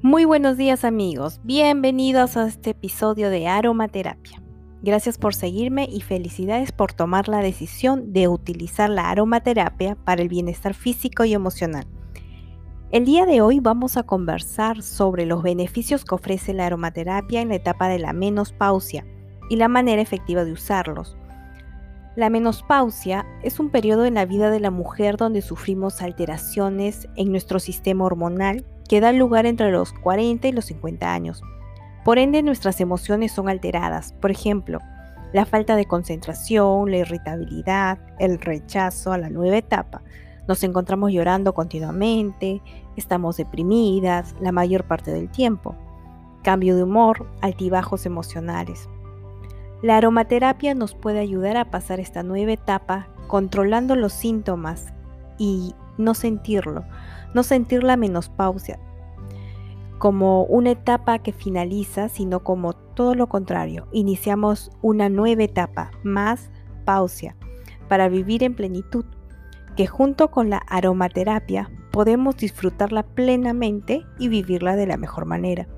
Muy buenos días amigos, bienvenidos a este episodio de aromaterapia. Gracias por seguirme y felicidades por tomar la decisión de utilizar la aromaterapia para el bienestar físico y emocional. El día de hoy vamos a conversar sobre los beneficios que ofrece la aromaterapia en la etapa de la menopausia y la manera efectiva de usarlos. La menopausia es un periodo en la vida de la mujer donde sufrimos alteraciones en nuestro sistema hormonal que da lugar entre los 40 y los 50 años. Por ende, nuestras emociones son alteradas. Por ejemplo, la falta de concentración, la irritabilidad, el rechazo a la nueva etapa. Nos encontramos llorando continuamente, estamos deprimidas la mayor parte del tiempo. Cambio de humor, altibajos emocionales. La aromaterapia nos puede ayudar a pasar esta nueva etapa controlando los síntomas y no sentirlo, no sentir la menopausia como una etapa que finaliza, sino como todo lo contrario, iniciamos una nueva etapa, más pausia, para vivir en plenitud, que junto con la aromaterapia podemos disfrutarla plenamente y vivirla de la mejor manera.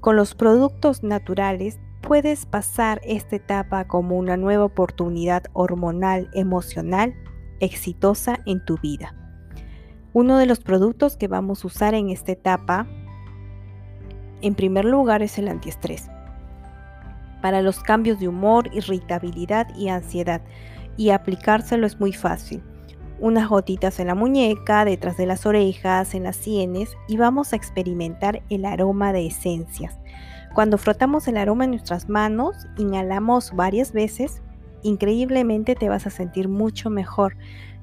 Con los productos naturales puedes pasar esta etapa como una nueva oportunidad hormonal, emocional, exitosa en tu vida. Uno de los productos que vamos a usar en esta etapa, en primer lugar, es el antiestrés. Para los cambios de humor, irritabilidad y ansiedad. Y aplicárselo es muy fácil. Unas gotitas en la muñeca, detrás de las orejas, en las sienes y vamos a experimentar el aroma de esencias. Cuando frotamos el aroma en nuestras manos, inhalamos varias veces, increíblemente te vas a sentir mucho mejor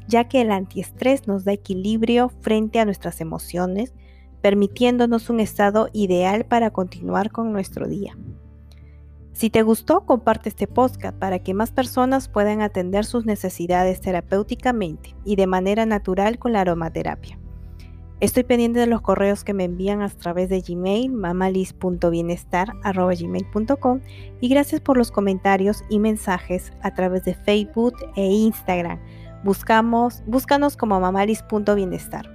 ya que el antiestrés nos da equilibrio frente a nuestras emociones, permitiéndonos un estado ideal para continuar con nuestro día. Si te gustó, comparte este podcast para que más personas puedan atender sus necesidades terapéuticamente y de manera natural con la aromaterapia. Estoy pendiente de los correos que me envían a través de Gmail, mamalis.bienestar.gmail.com y gracias por los comentarios y mensajes a través de Facebook e Instagram Buscamos, búscanos como mamalis.bienestar.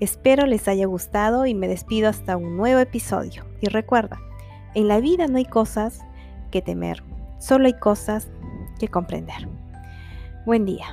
Espero les haya gustado y me despido hasta un nuevo episodio. Y recuerda, en la vida no hay cosas que temer, solo hay cosas que comprender. Buen día.